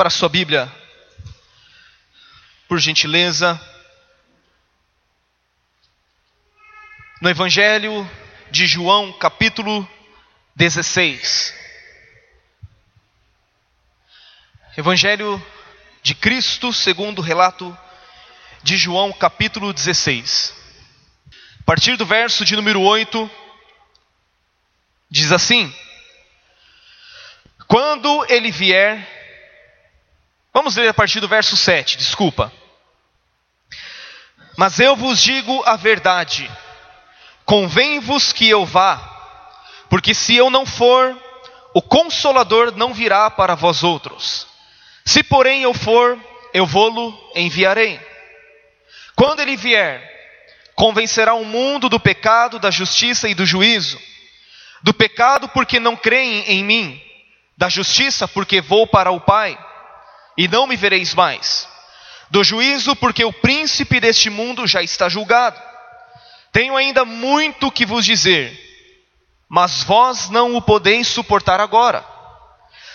Abra sua Bíblia, por gentileza. No Evangelho de João, capítulo 16. Evangelho de Cristo, segundo o relato de João, capítulo 16. A partir do verso de número 8, diz assim: Quando ele vier, Vamos ler a partir do verso 7, desculpa. Mas eu vos digo a verdade: convém-vos que eu vá, porque se eu não for, o consolador não virá para vós outros. Se porém eu for, eu vou-lo enviarei. Quando ele vier, convencerá o mundo do pecado, da justiça e do juízo. Do pecado, porque não creem em mim, da justiça, porque vou para o Pai e não me vereis mais. Do juízo, porque o príncipe deste mundo já está julgado. Tenho ainda muito que vos dizer, mas vós não o podeis suportar agora.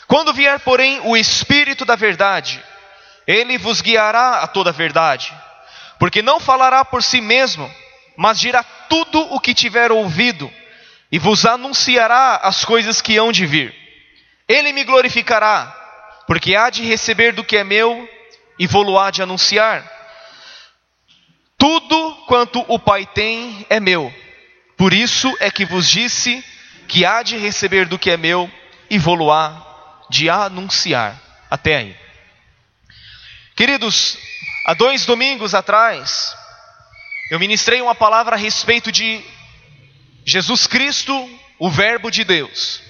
Quando vier, porém, o Espírito da Verdade, ele vos guiará a toda a verdade, porque não falará por si mesmo, mas dirá tudo o que tiver ouvido, e vos anunciará as coisas que hão de vir. Ele me glorificará, porque há de receber do que é meu e vou-lo há de anunciar. Tudo quanto o Pai tem é meu. Por isso é que vos disse que há de receber do que é meu e vou-lo há de anunciar. Até aí. Queridos, há dois domingos atrás, eu ministrei uma palavra a respeito de Jesus Cristo, o Verbo de Deus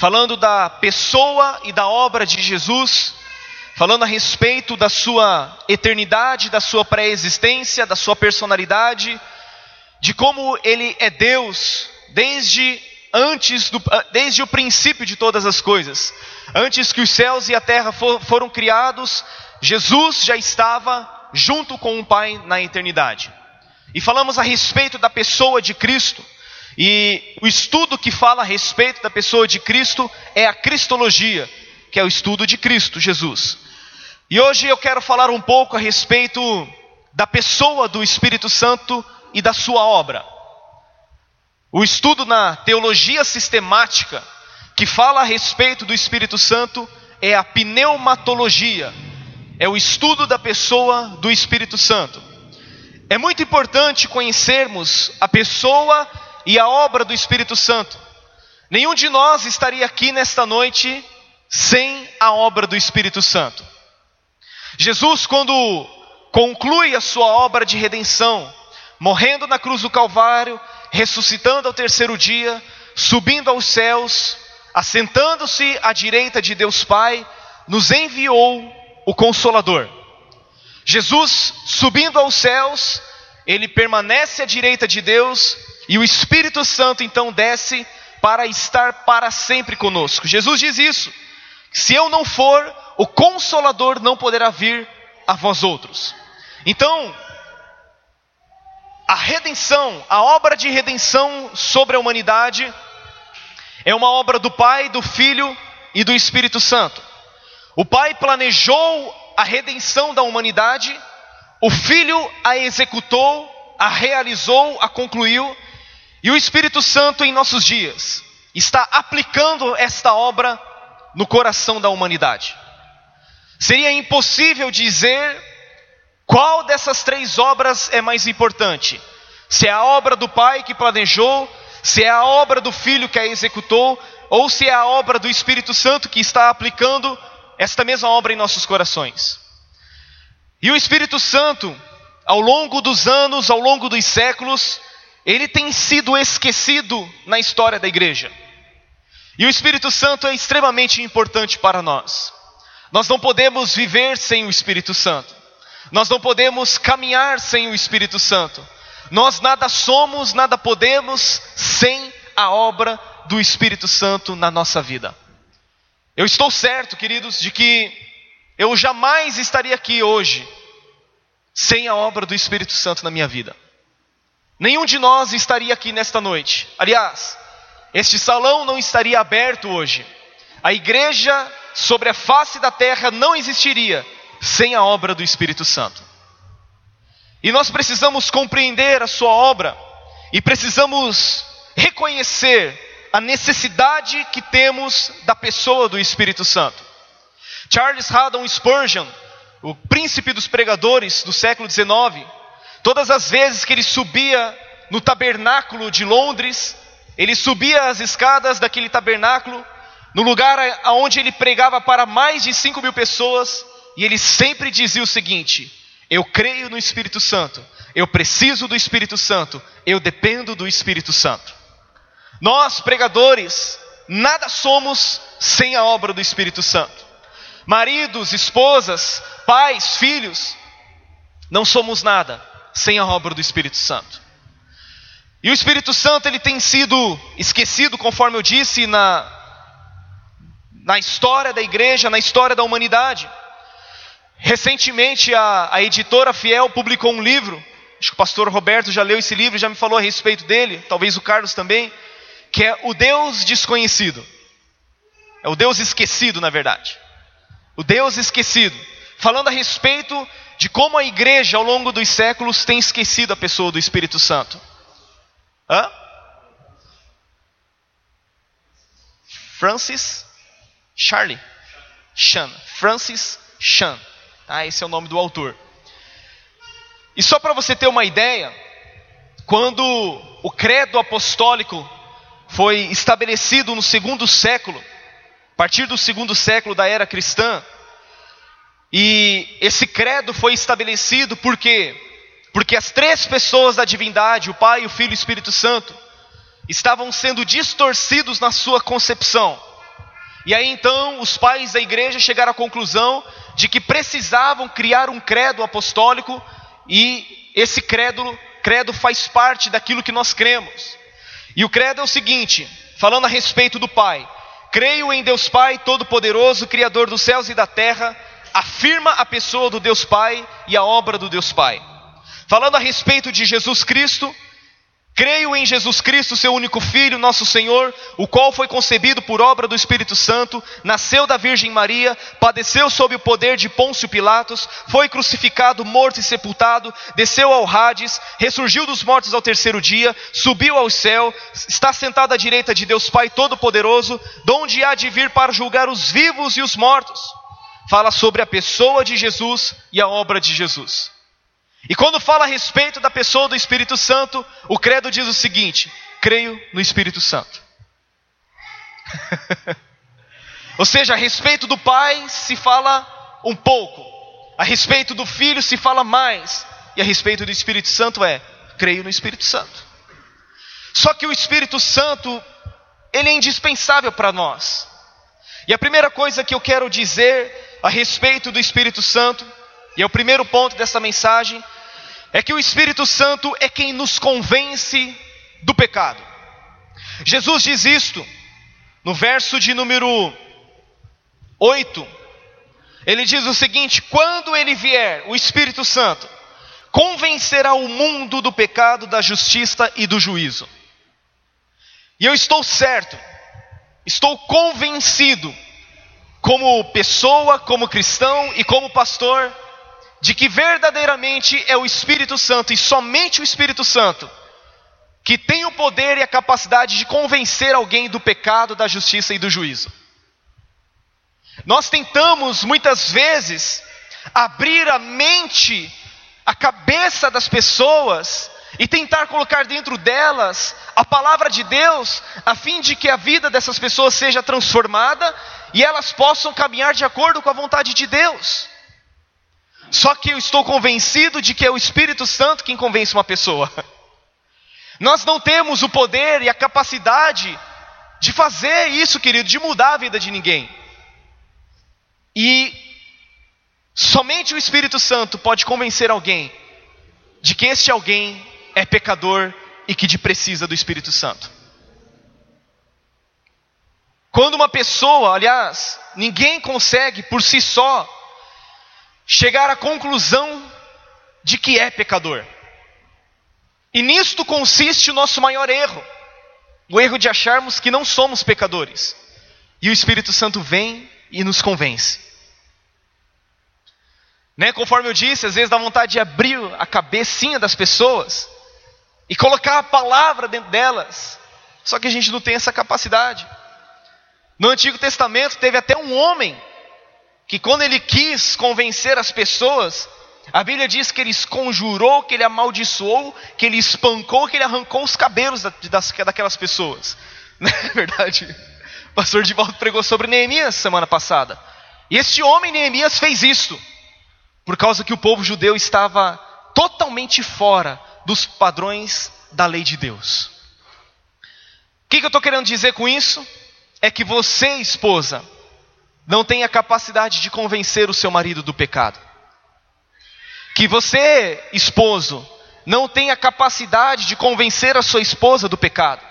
falando da pessoa e da obra de Jesus, falando a respeito da sua eternidade, da sua pré-existência, da sua personalidade, de como ele é Deus desde antes do, desde o princípio de todas as coisas. Antes que os céus e a terra for, foram criados, Jesus já estava junto com o Pai na eternidade. E falamos a respeito da pessoa de Cristo, e o estudo que fala a respeito da pessoa de Cristo é a Cristologia, que é o estudo de Cristo, Jesus. E hoje eu quero falar um pouco a respeito da pessoa do Espírito Santo e da sua obra. O estudo na teologia sistemática que fala a respeito do Espírito Santo é a pneumatologia, é o estudo da pessoa do Espírito Santo. É muito importante conhecermos a pessoa e a obra do Espírito Santo. Nenhum de nós estaria aqui nesta noite sem a obra do Espírito Santo. Jesus, quando conclui a sua obra de redenção, morrendo na cruz do Calvário, ressuscitando ao terceiro dia, subindo aos céus, assentando-se à direita de Deus Pai, nos enviou o Consolador. Jesus, subindo aos céus, ele permanece à direita de Deus e o Espírito Santo então desce para estar para sempre conosco. Jesus diz isso: se eu não for, o consolador não poderá vir a vós outros. Então, a redenção, a obra de redenção sobre a humanidade, é uma obra do Pai, do Filho e do Espírito Santo. O Pai planejou a redenção da humanidade, o Filho a executou, a realizou, a concluiu, e o Espírito Santo em nossos dias está aplicando esta obra no coração da humanidade. Seria impossível dizer qual dessas três obras é mais importante. Se é a obra do Pai que planejou, se é a obra do Filho que a executou, ou se é a obra do Espírito Santo que está aplicando esta mesma obra em nossos corações. E o Espírito Santo, ao longo dos anos, ao longo dos séculos, ele tem sido esquecido na história da igreja. E o Espírito Santo é extremamente importante para nós. Nós não podemos viver sem o Espírito Santo. Nós não podemos caminhar sem o Espírito Santo. Nós nada somos, nada podemos sem a obra do Espírito Santo na nossa vida. Eu estou certo, queridos, de que eu jamais estaria aqui hoje sem a obra do Espírito Santo na minha vida. Nenhum de nós estaria aqui nesta noite. Aliás, este salão não estaria aberto hoje. A igreja sobre a face da terra não existiria sem a obra do Espírito Santo. E nós precisamos compreender a Sua obra e precisamos reconhecer a necessidade que temos da pessoa do Espírito Santo. Charles Haddon Spurgeon, o príncipe dos pregadores do século XIX, todas as vezes que ele subia no tabernáculo de Londres, ele subia as escadas daquele tabernáculo, no lugar onde ele pregava para mais de 5 mil pessoas, e ele sempre dizia o seguinte: Eu creio no Espírito Santo, eu preciso do Espírito Santo, eu dependo do Espírito Santo. Nós, pregadores, nada somos sem a obra do Espírito Santo. Maridos, esposas, pais, filhos, não somos nada sem a obra do Espírito Santo. E o Espírito Santo ele tem sido esquecido, conforme eu disse, na, na história da igreja, na história da humanidade. Recentemente a, a editora Fiel publicou um livro, acho que o pastor Roberto já leu esse livro, já me falou a respeito dele, talvez o Carlos também que é o Deus desconhecido. É o Deus esquecido, na verdade. O Deus esquecido. Falando a respeito de como a igreja, ao longo dos séculos, tem esquecido a pessoa do Espírito Santo. Hã? Francis Charlie Chan. Francis Chan. Tá? Esse é o nome do autor. E só para você ter uma ideia, quando o credo apostólico foi estabelecido no segundo século, a partir do segundo século da era cristã. E esse credo foi estabelecido por quê? Porque as três pessoas da divindade, o Pai, o Filho e o Espírito Santo, estavam sendo distorcidos na sua concepção. E aí então os pais da igreja chegaram à conclusão de que precisavam criar um credo apostólico e esse credo, credo faz parte daquilo que nós cremos. E o credo é o seguinte, falando a respeito do Pai: Creio em Deus Pai Todo-Poderoso, Criador dos céus e da terra, afirma a pessoa do Deus Pai e a obra do Deus Pai. Falando a respeito de Jesus Cristo, Creio em Jesus Cristo, seu único Filho, nosso Senhor, o qual foi concebido por obra do Espírito Santo, nasceu da Virgem Maria, padeceu sob o poder de Pôncio Pilatos, foi crucificado, morto e sepultado, desceu ao Hades, ressurgiu dos mortos ao terceiro dia, subiu ao céu, está sentado à direita de Deus Pai Todo-Poderoso, donde há de vir para julgar os vivos e os mortos. Fala sobre a pessoa de Jesus e a obra de Jesus. E quando fala a respeito da pessoa do Espírito Santo, o credo diz o seguinte: creio no Espírito Santo. Ou seja, a respeito do Pai se fala um pouco, a respeito do Filho se fala mais, e a respeito do Espírito Santo é: creio no Espírito Santo. Só que o Espírito Santo, ele é indispensável para nós. E a primeira coisa que eu quero dizer a respeito do Espírito Santo e é o primeiro ponto dessa mensagem, é que o Espírito Santo é quem nos convence do pecado. Jesus diz isto no verso de número 8. Ele diz o seguinte: quando ele vier, o Espírito Santo convencerá o mundo do pecado, da justiça e do juízo. E eu estou certo, estou convencido, como pessoa, como cristão e como pastor, de que verdadeiramente é o Espírito Santo e somente o Espírito Santo que tem o poder e a capacidade de convencer alguém do pecado, da justiça e do juízo. Nós tentamos muitas vezes abrir a mente, a cabeça das pessoas e tentar colocar dentro delas a palavra de Deus, a fim de que a vida dessas pessoas seja transformada e elas possam caminhar de acordo com a vontade de Deus. Só que eu estou convencido de que é o Espírito Santo quem convence uma pessoa. Nós não temos o poder e a capacidade de fazer isso, querido, de mudar a vida de ninguém. E somente o Espírito Santo pode convencer alguém de que este alguém é pecador e que precisa do Espírito Santo. Quando uma pessoa, aliás, ninguém consegue por si só chegar à conclusão de que é pecador. E nisto consiste o nosso maior erro, o erro de acharmos que não somos pecadores. E o Espírito Santo vem e nos convence. Né? Conforme eu disse, às vezes dá vontade de abrir a cabecinha das pessoas e colocar a palavra dentro delas. Só que a gente não tem essa capacidade. No Antigo Testamento teve até um homem que quando ele quis convencer as pessoas, a Bíblia diz que ele conjurou, que ele amaldiçoou, que ele espancou, que ele arrancou os cabelos das, daquelas pessoas. Não é verdade? O pastor Divaldo pregou sobre Neemias semana passada. E este homem, Neemias, fez isto, por causa que o povo judeu estava totalmente fora dos padrões da lei de Deus. O que, que eu estou querendo dizer com isso? É que você, esposa, não tem a capacidade de convencer o seu marido do pecado. Que você, esposo, não tem a capacidade de convencer a sua esposa do pecado.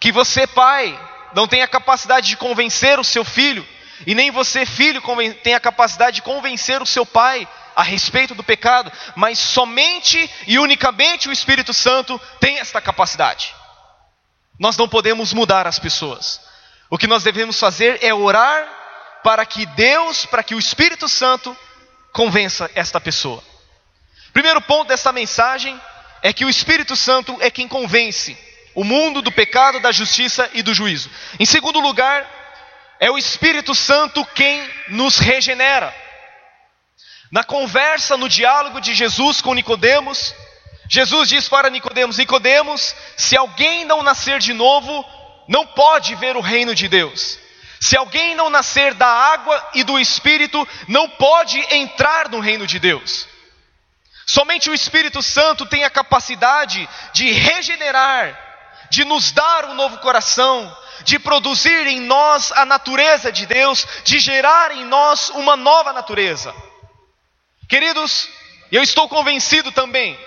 Que você, pai, não tem a capacidade de convencer o seu filho. E nem você, filho, tem a capacidade de convencer o seu pai a respeito do pecado. Mas somente e unicamente o Espírito Santo tem esta capacidade. Nós não podemos mudar as pessoas. O que nós devemos fazer é orar para que Deus, para que o Espírito Santo convença esta pessoa. Primeiro ponto dessa mensagem é que o Espírito Santo é quem convence o mundo do pecado, da justiça e do juízo. Em segundo lugar, é o Espírito Santo quem nos regenera. Na conversa, no diálogo de Jesus com Nicodemos, Jesus diz para Nicodemos: Nicodemos, se alguém não nascer de novo, não pode ver o reino de Deus. Se alguém não nascer da água e do Espírito, não pode entrar no reino de Deus. Somente o Espírito Santo tem a capacidade de regenerar, de nos dar um novo coração, de produzir em nós a natureza de Deus, de gerar em nós uma nova natureza. Queridos, eu estou convencido também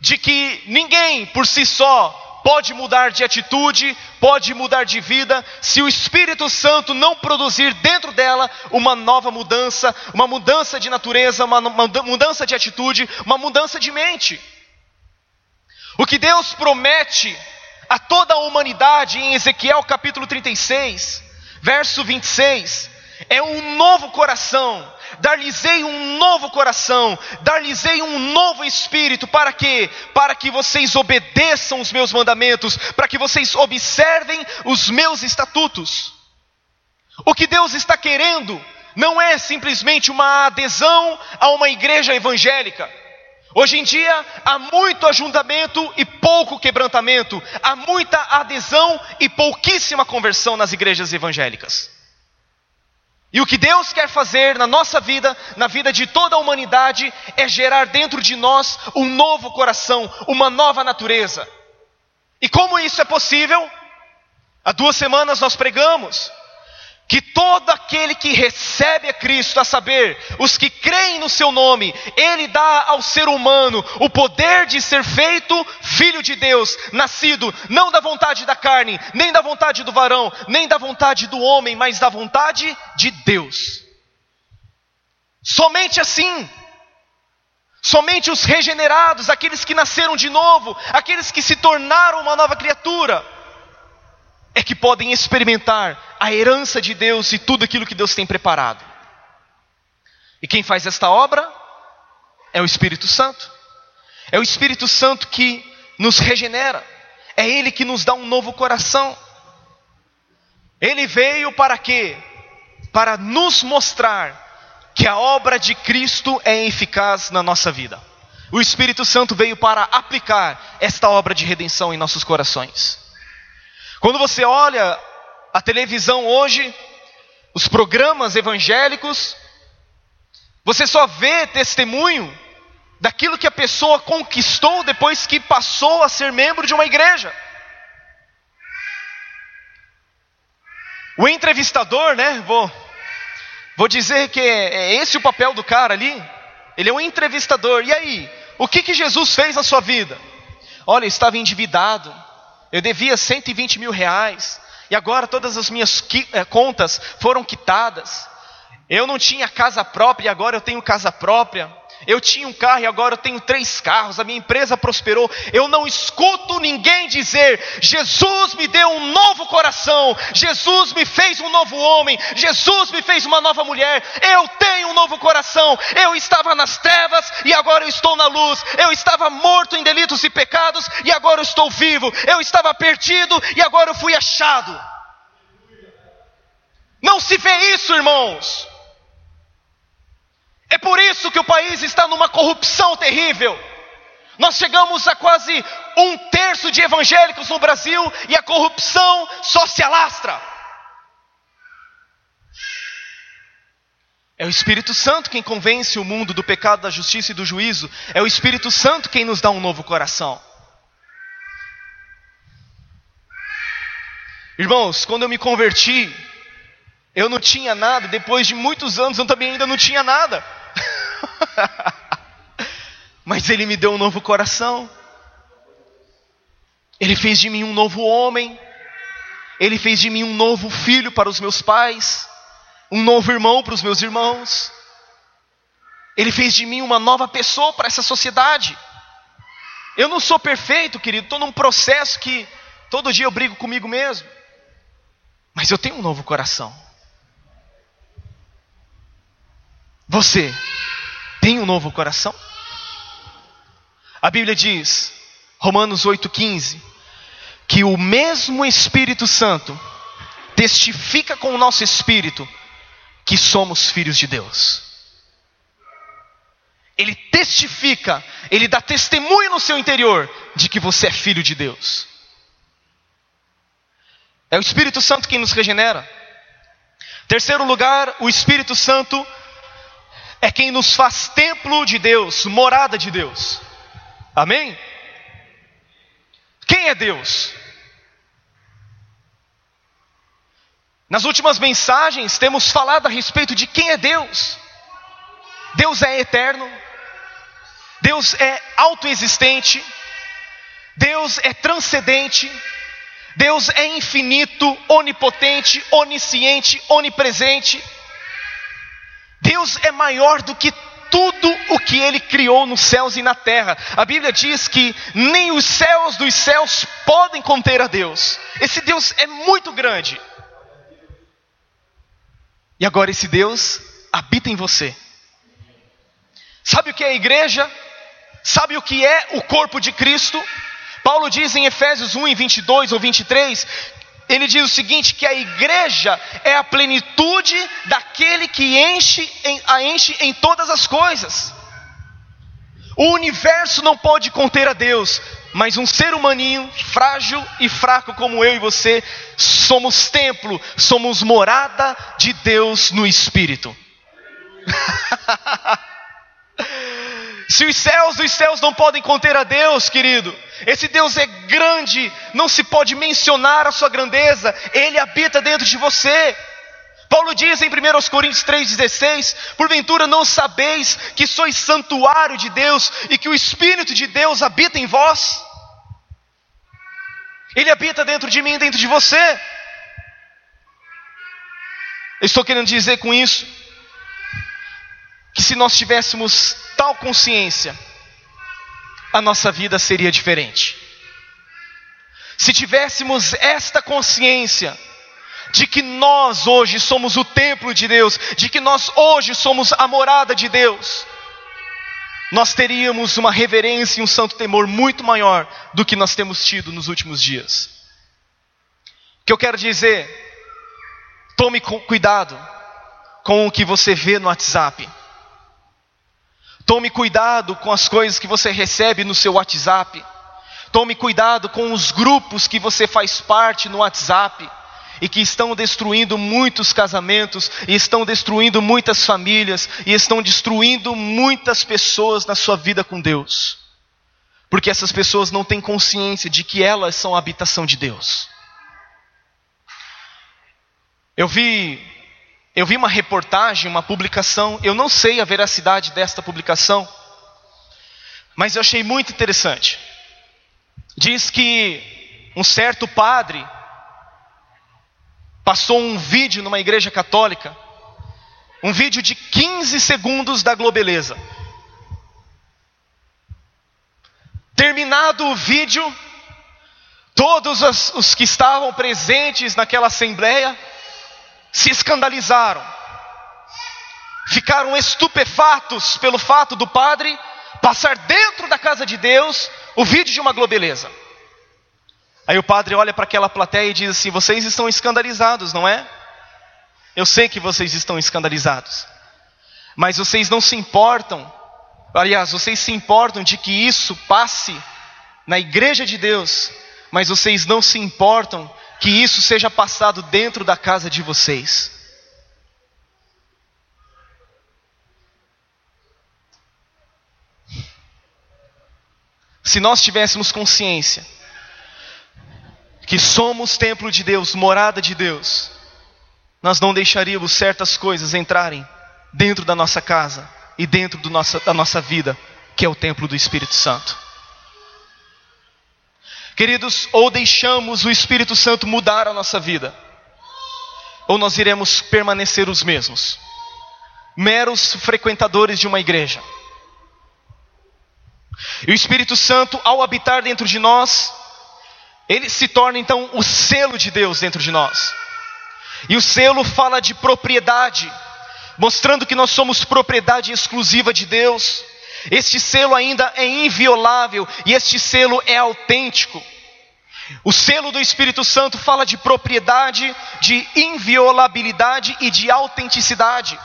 de que ninguém por si só pode mudar de atitude, pode mudar de vida, se o Espírito Santo não produzir dentro dela uma nova mudança, uma mudança de natureza, uma, mudança de atitude, uma mudança de mente. O que Deus promete a toda a humanidade em Ezequiel capítulo 36, verso 26, é um novo coração, dar-lhes-ei um novo coração, dar-lhes-ei um novo espírito, para quê? Para que vocês obedeçam os meus mandamentos, para que vocês observem os meus estatutos. O que Deus está querendo não é simplesmente uma adesão a uma igreja evangélica. Hoje em dia há muito ajuntamento e pouco quebrantamento, há muita adesão e pouquíssima conversão nas igrejas evangélicas. E o que Deus quer fazer na nossa vida, na vida de toda a humanidade, é gerar dentro de nós um novo coração, uma nova natureza. E como isso é possível? Há duas semanas nós pregamos que todo aquele que recebe a Cristo, a saber, os que creem no seu nome, ele dá ao ser humano o poder de ser feito filho de Deus, nascido não da vontade da carne, nem da vontade do varão, nem da vontade do homem, mas da vontade de Deus. Somente assim, somente os regenerados, aqueles que nasceram de novo, aqueles que se tornaram uma nova criatura, é que podem experimentar a herança de Deus e tudo aquilo que Deus tem preparado. E quem faz esta obra é o Espírito Santo. É o Espírito Santo que nos regenera. É Ele que nos dá um novo coração. Ele veio para quê? Para nos mostrar que a obra de Cristo é eficaz na nossa vida. O Espírito Santo veio para aplicar esta obra de redenção em nossos corações. Quando você olha a televisão hoje, os programas evangélicos, você só vê testemunho daquilo que a pessoa conquistou depois que passou a ser membro de uma igreja. O entrevistador, né? Vou, vou dizer que é, é esse o papel do cara ali. Ele é um entrevistador. E aí, o que, que Jesus fez na sua vida? Olha, estava endividado, eu devia 120 mil reais. E agora todas as minhas eh, contas foram quitadas. Eu não tinha casa própria e agora eu tenho casa própria. Eu tinha um carro e agora eu tenho três carros, a minha empresa prosperou. Eu não escuto ninguém dizer: Jesus me deu um novo coração, Jesus me fez um novo homem, Jesus me fez uma nova mulher. Eu tenho um novo coração. Eu estava nas trevas e agora eu estou na luz. Eu estava morto em delitos e pecados e agora eu estou vivo. Eu estava perdido e agora eu fui achado. Não se vê isso, irmãos. É por isso que o país está numa corrupção terrível. Nós chegamos a quase um terço de evangélicos no Brasil e a corrupção só se alastra. É o Espírito Santo quem convence o mundo do pecado, da justiça e do juízo. É o Espírito Santo quem nos dá um novo coração. Irmãos, quando eu me converti, eu não tinha nada, depois de muitos anos eu também ainda não tinha nada. Mas Ele me deu um novo coração. Ele fez de mim um novo homem. Ele fez de mim um novo filho para os meus pais. Um novo irmão para os meus irmãos. Ele fez de mim uma nova pessoa para essa sociedade. Eu não sou perfeito, querido. Estou num processo que todo dia eu brigo comigo mesmo. Mas eu tenho um novo coração. Você tem um novo coração? A Bíblia diz, Romanos 8,15, que o mesmo Espírito Santo testifica com o nosso espírito que somos filhos de Deus. Ele testifica, ele dá testemunho no seu interior de que você é filho de Deus. É o Espírito Santo quem nos regenera. Terceiro lugar, o Espírito Santo é quem nos faz templo de Deus, morada de Deus. Amém? Quem é Deus? Nas últimas mensagens temos falado a respeito de quem é Deus. Deus é eterno, Deus é autoexistente, Deus é transcendente, Deus é infinito, onipotente, onisciente, onipresente. Deus é maior do que tudo o que ele criou nos céus e na terra. A Bíblia diz que nem os céus dos céus podem conter a Deus. Esse Deus é muito grande. E agora esse Deus habita em você. Sabe o que é a igreja? Sabe o que é o corpo de Cristo? Paulo diz em Efésios 1, 22 ou 23, ele diz o seguinte: que a igreja é a plenitude daquele que enche a enche em todas as coisas. O universo não pode conter a Deus, mas um ser humaninho, frágil e fraco como eu e você, somos templo, somos morada de Deus no Espírito. Se os céus dos céus não podem conter a Deus, querido, esse Deus é grande, não se pode mencionar a sua grandeza, ele habita dentro de você. Paulo diz em 1 Coríntios 3,16: Porventura não sabeis que sois santuário de Deus e que o Espírito de Deus habita em vós? Ele habita dentro de mim, dentro de você. Eu estou querendo dizer com isso que se nós tivéssemos tal consciência, a nossa vida seria diferente. Se tivéssemos esta consciência de que nós hoje somos o templo de Deus, de que nós hoje somos a morada de Deus, nós teríamos uma reverência e um santo temor muito maior do que nós temos tido nos últimos dias. O que eu quero dizer, tome cuidado com o que você vê no WhatsApp. Tome cuidado com as coisas que você recebe no seu WhatsApp. Tome cuidado com os grupos que você faz parte no WhatsApp e que estão destruindo muitos casamentos, e estão destruindo muitas famílias, e estão destruindo muitas pessoas na sua vida com Deus. Porque essas pessoas não têm consciência de que elas são a habitação de Deus. Eu vi eu vi uma reportagem, uma publicação, eu não sei a veracidade desta publicação, mas eu achei muito interessante. Diz que um certo padre passou um vídeo numa igreja católica, um vídeo de 15 segundos da Globeleza. Terminado o vídeo, todos os, que estavam presentes naquela assembleia se escandalizaram, ficaram estupefatos pelo fato do padre passar dentro da casa de Deus o vídeo de uma globeleza. Aí o padre olha para aquela plateia e diz assim: Vocês estão escandalizados, não é? Eu sei que vocês estão escandalizados, mas vocês não se importam, aliás, vocês se importam de que isso passe na igreja de Deus, mas vocês não se importam que isso seja passado dentro da casa de vocês. Se nós tivéssemos consciência que somos templo de Deus, morada de Deus, nós não deixaríamos certas coisas entrarem dentro da nossa casa e dentro nossa, da nossa vida, que é o templo do Espírito Santo. Queridos, ou deixamos o Espírito Santo mudar a nossa vida, ou nós iremos permanecer os mesmos, meros frequentadores de uma igreja. E o Espírito Santo, ao habitar dentro de nós, ele se torna então o selo de Deus dentro de nós. E o selo fala de propriedade, mostrando que nós somos propriedade exclusiva de Deus. Este selo ainda é inviolável e este selo é autêntico. O selo do Espírito Santo fala de propriedade, de inviolabilidade e de autenticidade.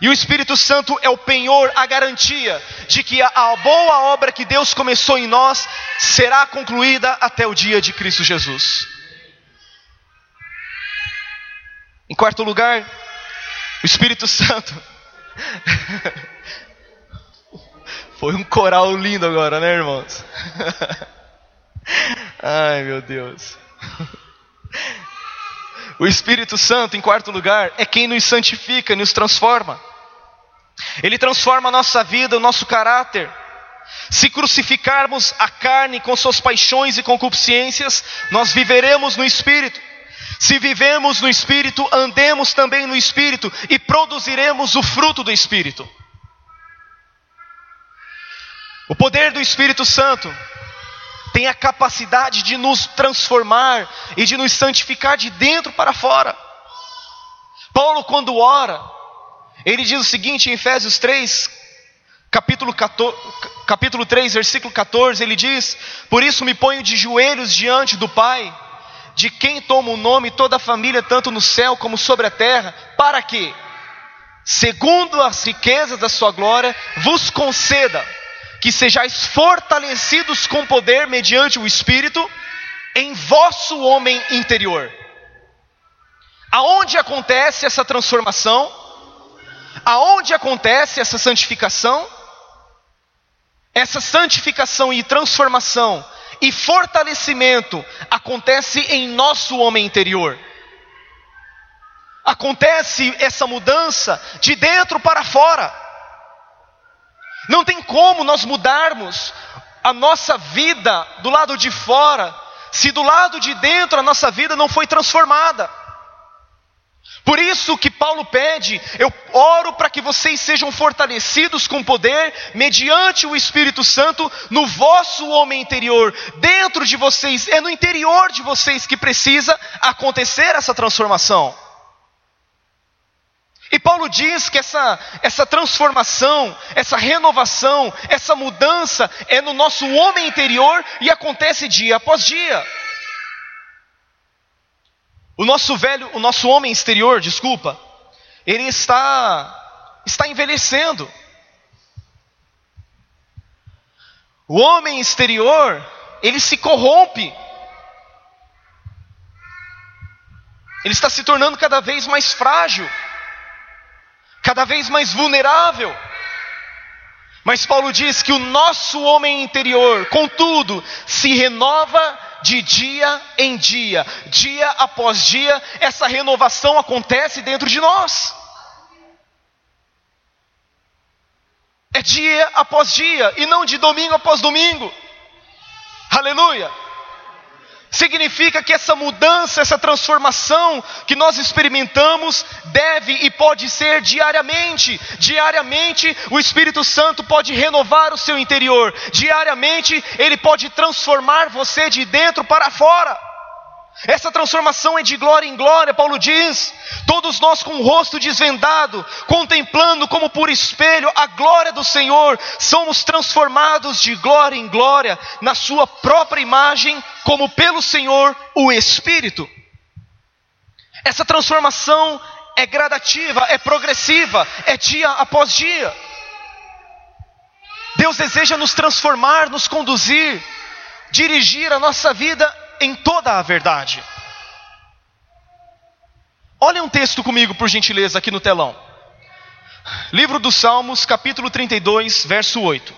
E o Espírito Santo é o penhor, a garantia de que a boa obra que Deus começou em nós será concluída até o dia de Cristo Jesus. Em quarto lugar, o Espírito Santo. Foi um coral lindo agora, né, irmãos? Ai, meu Deus. O Espírito Santo, em quarto lugar, é quem nos santifica, nos transforma. Ele transforma a nossa vida, o nosso caráter. Se crucificarmos a carne com suas paixões e concupiscências, nós viveremos no Espírito. Se vivemos no Espírito, andemos também no Espírito e produziremos o fruto do Espírito. O poder do Espírito Santo tem a capacidade de nos transformar e de nos santificar de dentro para fora. Paulo, quando ora, ele diz o seguinte em Efésios 3, capítulo, 14, capítulo 3, versículo 14: ele diz: Por isso me ponho de joelhos diante do Pai, de quem toma o nome toda a família, tanto no céu como sobre a terra, para que, segundo as riquezas da sua glória, vos conceda que sejais fortalecidos com poder mediante o Espírito em vosso homem interior. Aonde acontece essa transformação? Aonde acontece essa santificação? Essa santificação e transformação e fortalecimento acontece em nosso homem interior. Acontece essa mudança de dentro para fora. Não tem como nós mudarmos a nossa vida do lado de fora, se do lado de dentro a nossa vida não foi transformada. Por isso que Paulo pede, eu oro para que vocês sejam fortalecidos com poder, mediante o Espírito Santo, no vosso homem interior, dentro de vocês, é no interior de vocês que precisa acontecer essa transformação. E Paulo diz que essa, essa transformação, essa renovação, essa mudança é no nosso homem interior e acontece dia após dia. O nosso velho, o nosso homem exterior, desculpa, ele está está envelhecendo. O homem exterior, ele se corrompe. Ele está se tornando cada vez mais frágil cada vez mais vulnerável. Mas Paulo diz que o nosso homem interior, contudo, se renova de dia em dia, dia após dia, essa renovação acontece dentro de nós. É dia após dia e não de domingo após domingo. Aleluia. Significa que essa mudança, essa transformação que nós experimentamos deve e pode ser diariamente. Diariamente o Espírito Santo pode renovar o seu interior. Diariamente ele pode transformar você de dentro para fora. Essa transformação é de glória em glória, Paulo diz. Todos nós com o rosto desvendado, contemplando como por espelho a glória do Senhor, somos transformados de glória em glória na Sua própria imagem, como pelo Senhor o Espírito. Essa transformação é gradativa, é progressiva, é dia após dia. Deus deseja nos transformar, nos conduzir, dirigir a nossa vida em toda a verdade. Olha um texto comigo, por gentileza, aqui no telão. Livro dos Salmos, capítulo 32, verso 8.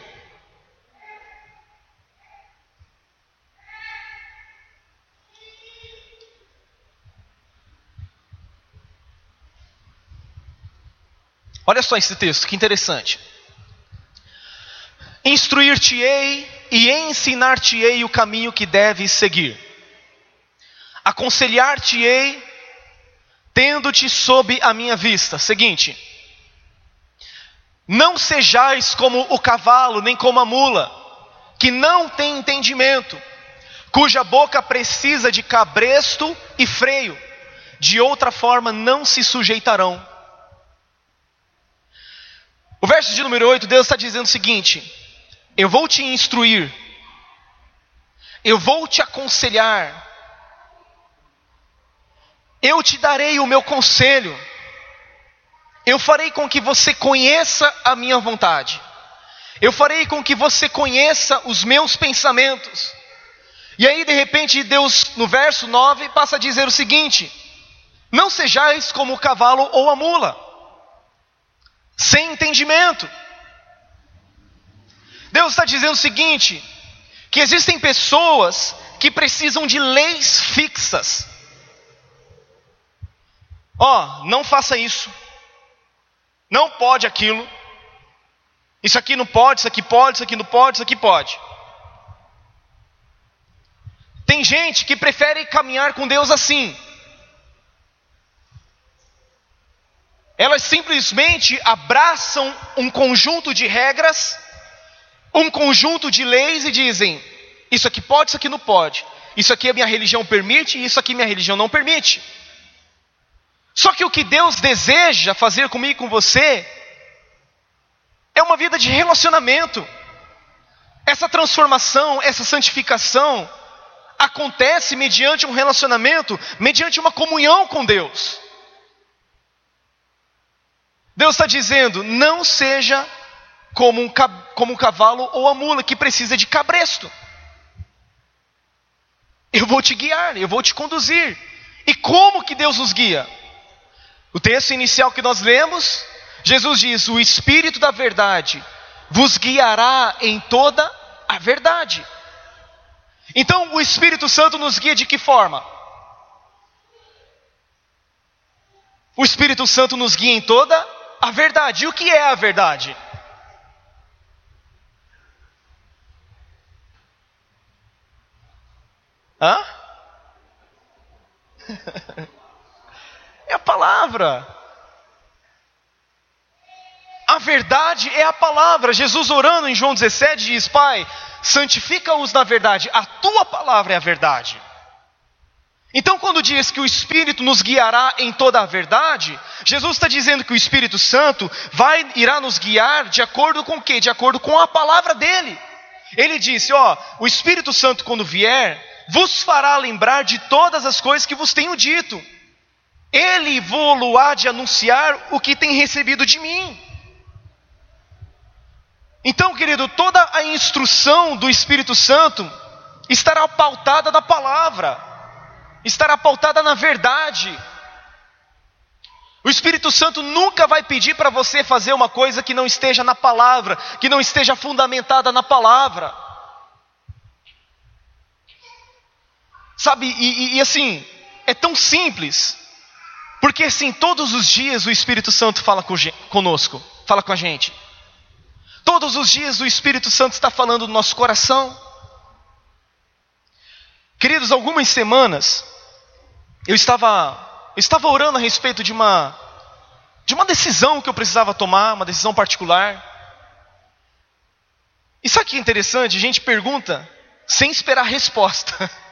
Olha só esse texto, que interessante. Instruir-te-ei e ensinar-te-ei o caminho que deves seguir aconselhar-te-ei, tendo-te sob a minha vista. Seguinte, não sejais como o cavalo, nem como a mula, que não tem entendimento, cuja boca precisa de cabresto e freio, de outra forma não se sujeitarão. O verso de número 8, Deus está dizendo o seguinte: Eu vou te instruir, eu vou te aconselhar, eu te darei o meu conselho. Eu farei com que você conheça a minha vontade. Eu farei com que você conheça os meus pensamentos. E aí, de repente, Deus, no verso 9, passa a dizer o seguinte: Não sejais como o cavalo ou a mula, sem entendimento. Deus está dizendo o seguinte: que existem pessoas que precisam de leis fixas. Ó, oh, não faça isso. Não pode aquilo. Isso aqui não pode, isso aqui pode, isso aqui não pode, isso aqui pode. Tem gente que prefere caminhar com Deus assim. Elas simplesmente abraçam um conjunto de regras, um conjunto de leis e dizem: Isso aqui pode, isso aqui não pode. Isso aqui a minha religião permite, isso aqui minha religião não permite. Só que o que Deus deseja fazer comigo e com você é uma vida de relacionamento. Essa transformação, essa santificação acontece mediante um relacionamento, mediante uma comunhão com Deus. Deus está dizendo: não seja como um, como um cavalo ou a mula que precisa de cabresto. Eu vou te guiar, eu vou te conduzir. E como que Deus nos guia? O texto inicial que nós lemos, Jesus diz: O Espírito da Verdade vos guiará em toda a verdade. Então, o Espírito Santo nos guia de que forma? O Espírito Santo nos guia em toda a verdade. E o que é a verdade? Hã? É a palavra. A verdade é a palavra. Jesus orando em João 17 diz: Pai, santifica-os na verdade, a tua palavra é a verdade. Então, quando diz que o Espírito nos guiará em toda a verdade, Jesus está dizendo que o Espírito Santo vai, irá nos guiar de acordo com o quê? De acordo com a palavra dele. Ele disse: Ó, o Espírito Santo, quando vier, vos fará lembrar de todas as coisas que vos tenho dito. Ele vou de anunciar o que tem recebido de mim. Então, querido, toda a instrução do Espírito Santo estará pautada na palavra, estará pautada na verdade. O Espírito Santo nunca vai pedir para você fazer uma coisa que não esteja na palavra, que não esteja fundamentada na palavra. Sabe, e, e, e assim, é tão simples. Porque assim, todos os dias o Espírito Santo fala conosco, fala com a gente. Todos os dias o Espírito Santo está falando no nosso coração. Queridos, algumas semanas eu estava eu estava orando a respeito de uma de uma decisão que eu precisava tomar, uma decisão particular. E sabe que é interessante? A gente pergunta sem esperar resposta.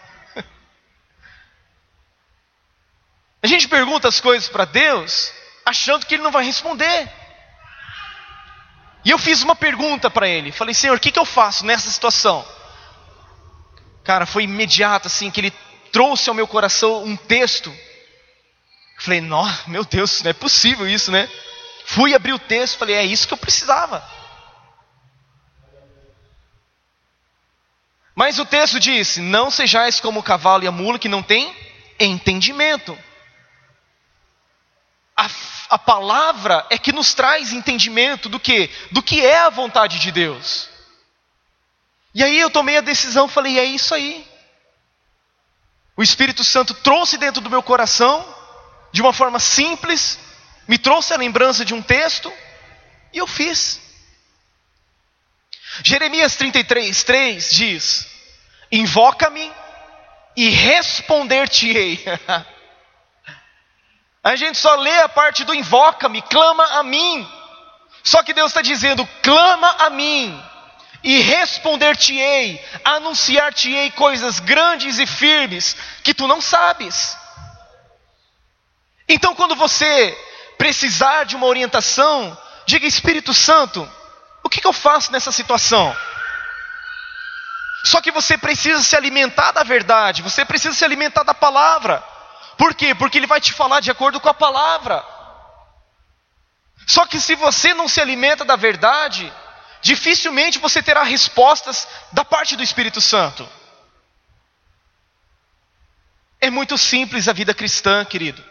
A gente pergunta as coisas para Deus achando que Ele não vai responder. E eu fiz uma pergunta para Ele. Falei, Senhor, o que, que eu faço nessa situação? Cara, foi imediato assim que Ele trouxe ao meu coração um texto. Falei, nossa, meu Deus, não é possível isso, né? Fui abrir o texto, falei, é isso que eu precisava. Mas o texto diz: Não sejais como o cavalo e a mula que não tem entendimento. A, a palavra é que nos traz entendimento do que? Do que é a vontade de Deus. E aí eu tomei a decisão, falei: É isso aí. O Espírito Santo trouxe dentro do meu coração, de uma forma simples, me trouxe a lembrança de um texto, e eu fiz. Jeremias 33, 3 diz: Invoca-me e responder-te-ei. a gente só lê a parte do invoca-me, clama a mim. Só que Deus está dizendo: clama a mim e responder-te-ei, anunciar-te-ei coisas grandes e firmes que tu não sabes. Então, quando você precisar de uma orientação, diga Espírito Santo, o que, que eu faço nessa situação? Só que você precisa se alimentar da verdade, você precisa se alimentar da palavra. Por quê? Porque ele vai te falar de acordo com a palavra. Só que se você não se alimenta da verdade, dificilmente você terá respostas da parte do Espírito Santo. É muito simples a vida cristã, querido.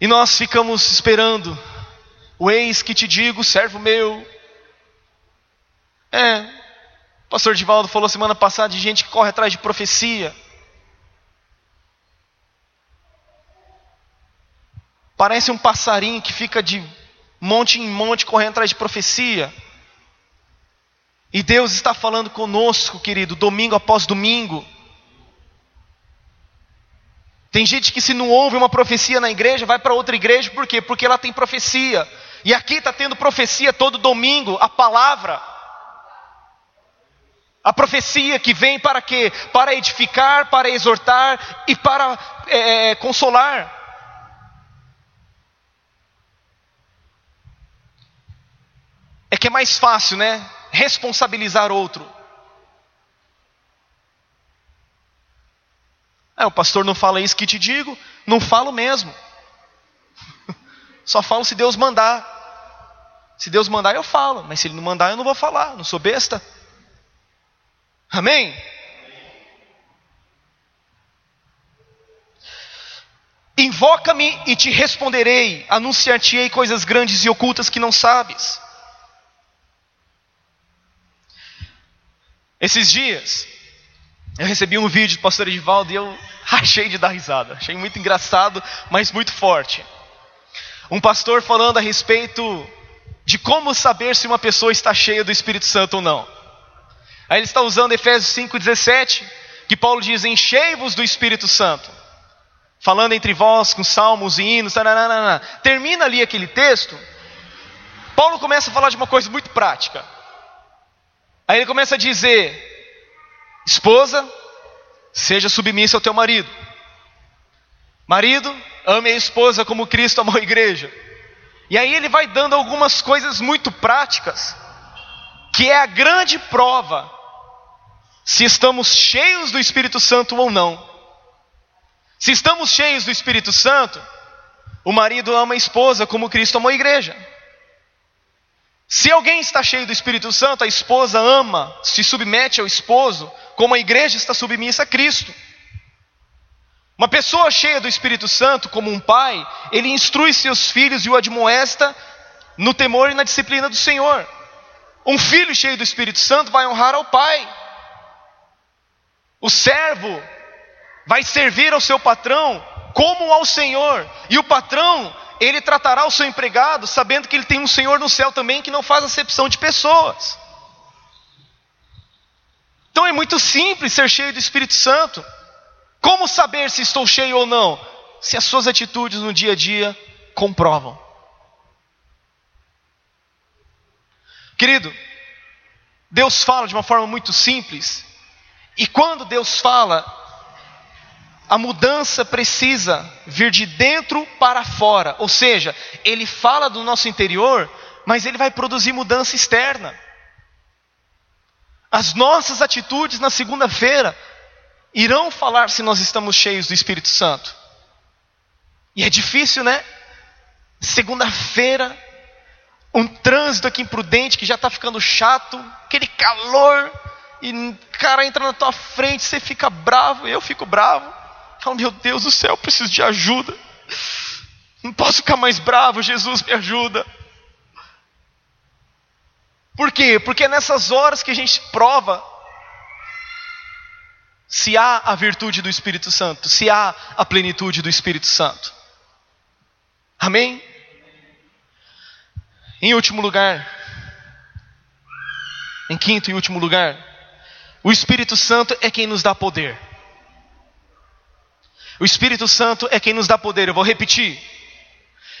E nós ficamos esperando. O eis que te digo, servo meu. É, o pastor Divaldo falou semana passada de gente que corre atrás de profecia. Parece um passarinho que fica de monte em monte correndo atrás de profecia. E Deus está falando conosco, querido, domingo após domingo. Tem gente que se não ouve uma profecia na igreja, vai para outra igreja, por quê? Porque ela tem profecia. E aqui está tendo profecia todo domingo, a palavra. A profecia que vem para quê? Para edificar, para exortar e para é, é consolar. Que é mais fácil, né? Responsabilizar outro. É, o pastor não fala isso que te digo, não falo mesmo. Só falo se Deus mandar. Se Deus mandar, eu falo, mas se Ele não mandar, eu não vou falar, não sou besta. Amém? Invoca-me e te responderei, anunciar-te-ei coisas grandes e ocultas que não sabes. Esses dias, eu recebi um vídeo do pastor Edivaldo e eu achei de dar risada. Achei muito engraçado, mas muito forte. Um pastor falando a respeito de como saber se uma pessoa está cheia do Espírito Santo ou não. Aí ele está usando Efésios 5,17, que Paulo diz: Enchei-vos do Espírito Santo. Falando entre vós com salmos e hinos. Taranana. Termina ali aquele texto. Paulo começa a falar de uma coisa muito prática. Aí ele começa a dizer: Esposa, seja submissa ao teu marido. Marido, ame a esposa como Cristo amou a igreja. E aí ele vai dando algumas coisas muito práticas, que é a grande prova se estamos cheios do Espírito Santo ou não. Se estamos cheios do Espírito Santo, o marido ama a esposa como Cristo amou a igreja. Se alguém está cheio do Espírito Santo, a esposa ama, se submete ao esposo, como a igreja está submissa a Cristo. Uma pessoa cheia do Espírito Santo, como um pai, ele instrui seus filhos e o admoesta no temor e na disciplina do Senhor. Um filho cheio do Espírito Santo vai honrar ao pai. O servo vai servir ao seu patrão como ao Senhor, e o patrão ele tratará o seu empregado sabendo que ele tem um Senhor no céu também que não faz acepção de pessoas. Então é muito simples ser cheio do Espírito Santo. Como saber se estou cheio ou não? Se as suas atitudes no dia a dia comprovam. Querido, Deus fala de uma forma muito simples, e quando Deus fala, a mudança precisa vir de dentro para fora, ou seja, Ele fala do nosso interior, mas Ele vai produzir mudança externa. As nossas atitudes na segunda-feira irão falar se nós estamos cheios do Espírito Santo. E é difícil, né? Segunda-feira, um trânsito aqui imprudente que já está ficando chato, aquele calor, e o cara entra na tua frente, você fica bravo, eu fico bravo. Falo, meu Deus do céu, preciso de ajuda. Não posso ficar mais bravo, Jesus me ajuda. Por quê? Porque é nessas horas que a gente prova se há a virtude do Espírito Santo, se há a plenitude do Espírito Santo. Amém? Em último lugar, em quinto e último lugar, o Espírito Santo é quem nos dá poder. O Espírito Santo é quem nos dá poder. Eu vou repetir.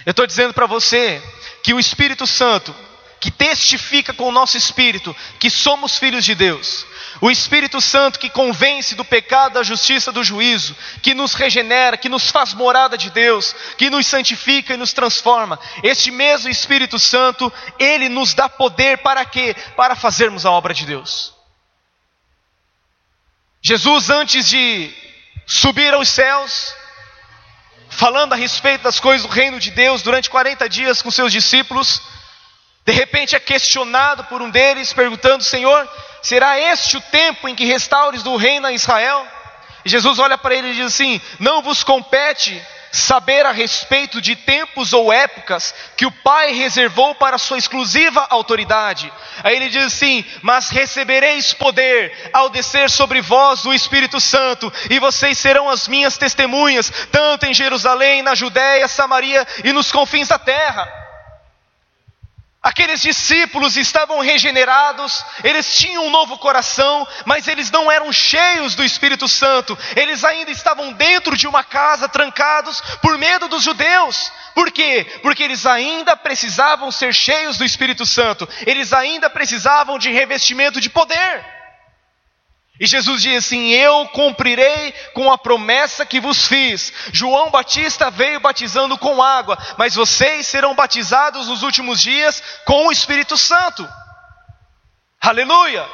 Eu estou dizendo para você que o Espírito Santo que testifica com o nosso espírito que somos filhos de Deus. O Espírito Santo que convence do pecado, da justiça, do juízo, que nos regenera, que nos faz morada de Deus, que nos santifica e nos transforma. Este mesmo Espírito Santo, ele nos dá poder para quê? Para fazermos a obra de Deus. Jesus, antes de subir aos céus, falando a respeito das coisas do reino de Deus durante 40 dias com seus discípulos, de repente é questionado por um deles, perguntando: Senhor, será este o tempo em que restaures do reino a Israel? E Jesus olha para ele e diz assim: Não vos compete saber a respeito de tempos ou épocas que o Pai reservou para sua exclusiva autoridade. Aí ele diz assim: Mas recebereis poder ao descer sobre vós o Espírito Santo, e vocês serão as minhas testemunhas, tanto em Jerusalém, na Judéia, Samaria e nos confins da terra. Aqueles discípulos estavam regenerados, eles tinham um novo coração, mas eles não eram cheios do Espírito Santo, eles ainda estavam dentro de uma casa, trancados, por medo dos judeus. Por quê? Porque eles ainda precisavam ser cheios do Espírito Santo, eles ainda precisavam de revestimento de poder. E Jesus diz assim: Eu cumprirei com a promessa que vos fiz. João Batista veio batizando com água, mas vocês serão batizados nos últimos dias com o Espírito Santo. Aleluia!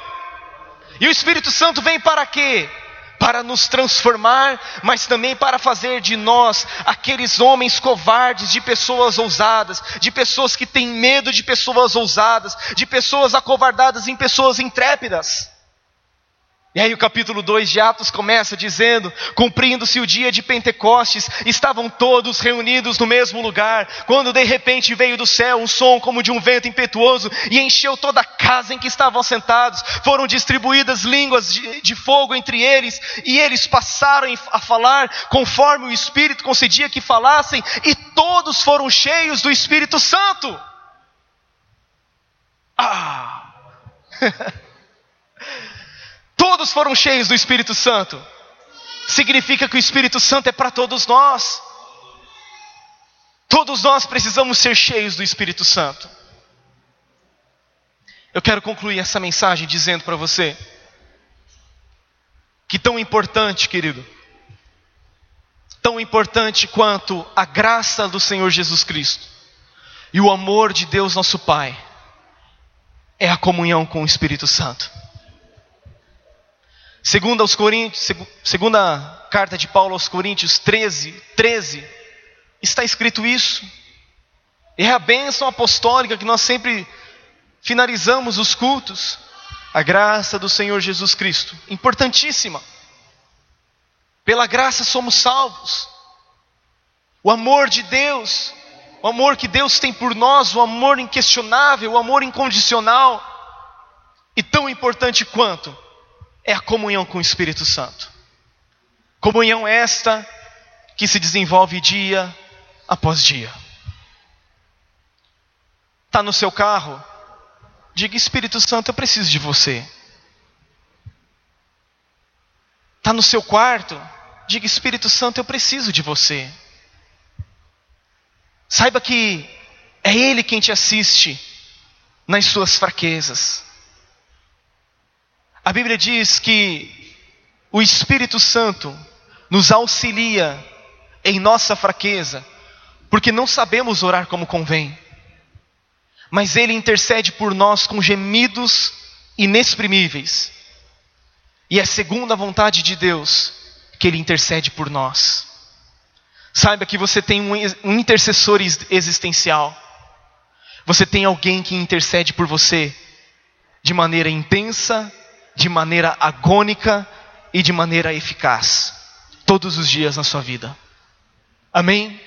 E o Espírito Santo vem para quê? Para nos transformar, mas também para fazer de nós aqueles homens covardes, de pessoas ousadas, de pessoas que têm medo de pessoas ousadas, de pessoas acovardadas em pessoas intrépidas. E aí o capítulo 2 de Atos começa dizendo: Cumprindo-se o dia de Pentecostes, estavam todos reunidos no mesmo lugar, quando de repente veio do céu um som como de um vento impetuoso e encheu toda a casa em que estavam sentados. Foram distribuídas línguas de, de fogo entre eles, e eles passaram a falar conforme o Espírito concedia que falassem, e todos foram cheios do Espírito Santo. Ah! Todos foram cheios do Espírito Santo. Significa que o Espírito Santo é para todos nós. Todos nós precisamos ser cheios do Espírito Santo. Eu quero concluir essa mensagem dizendo para você que tão importante, querido, tão importante quanto a graça do Senhor Jesus Cristo e o amor de Deus nosso Pai é a comunhão com o Espírito Santo. Segundo aos Coríntios, segunda carta de Paulo aos Coríntios 13, 13, está escrito isso. É a bênção apostólica que nós sempre finalizamos os cultos. A graça do Senhor Jesus Cristo, importantíssima. Pela graça somos salvos. O amor de Deus, o amor que Deus tem por nós, o amor inquestionável, o amor incondicional. E tão importante quanto é a comunhão com o Espírito Santo. Comunhão esta que se desenvolve dia após dia. Está no seu carro? Diga, Espírito Santo, eu preciso de você. está no seu quarto, diga: Espírito Santo, eu preciso de você. Saiba que é Ele quem te assiste nas suas fraquezas. A Bíblia diz que o Espírito Santo nos auxilia em nossa fraqueza, porque não sabemos orar como convém. Mas Ele intercede por nós com gemidos inexprimíveis. E é segundo a vontade de Deus que Ele intercede por nós. Saiba que você tem um intercessor existencial. Você tem alguém que intercede por você de maneira intensa, de maneira agônica e de maneira eficaz, todos os dias na sua vida. Amém?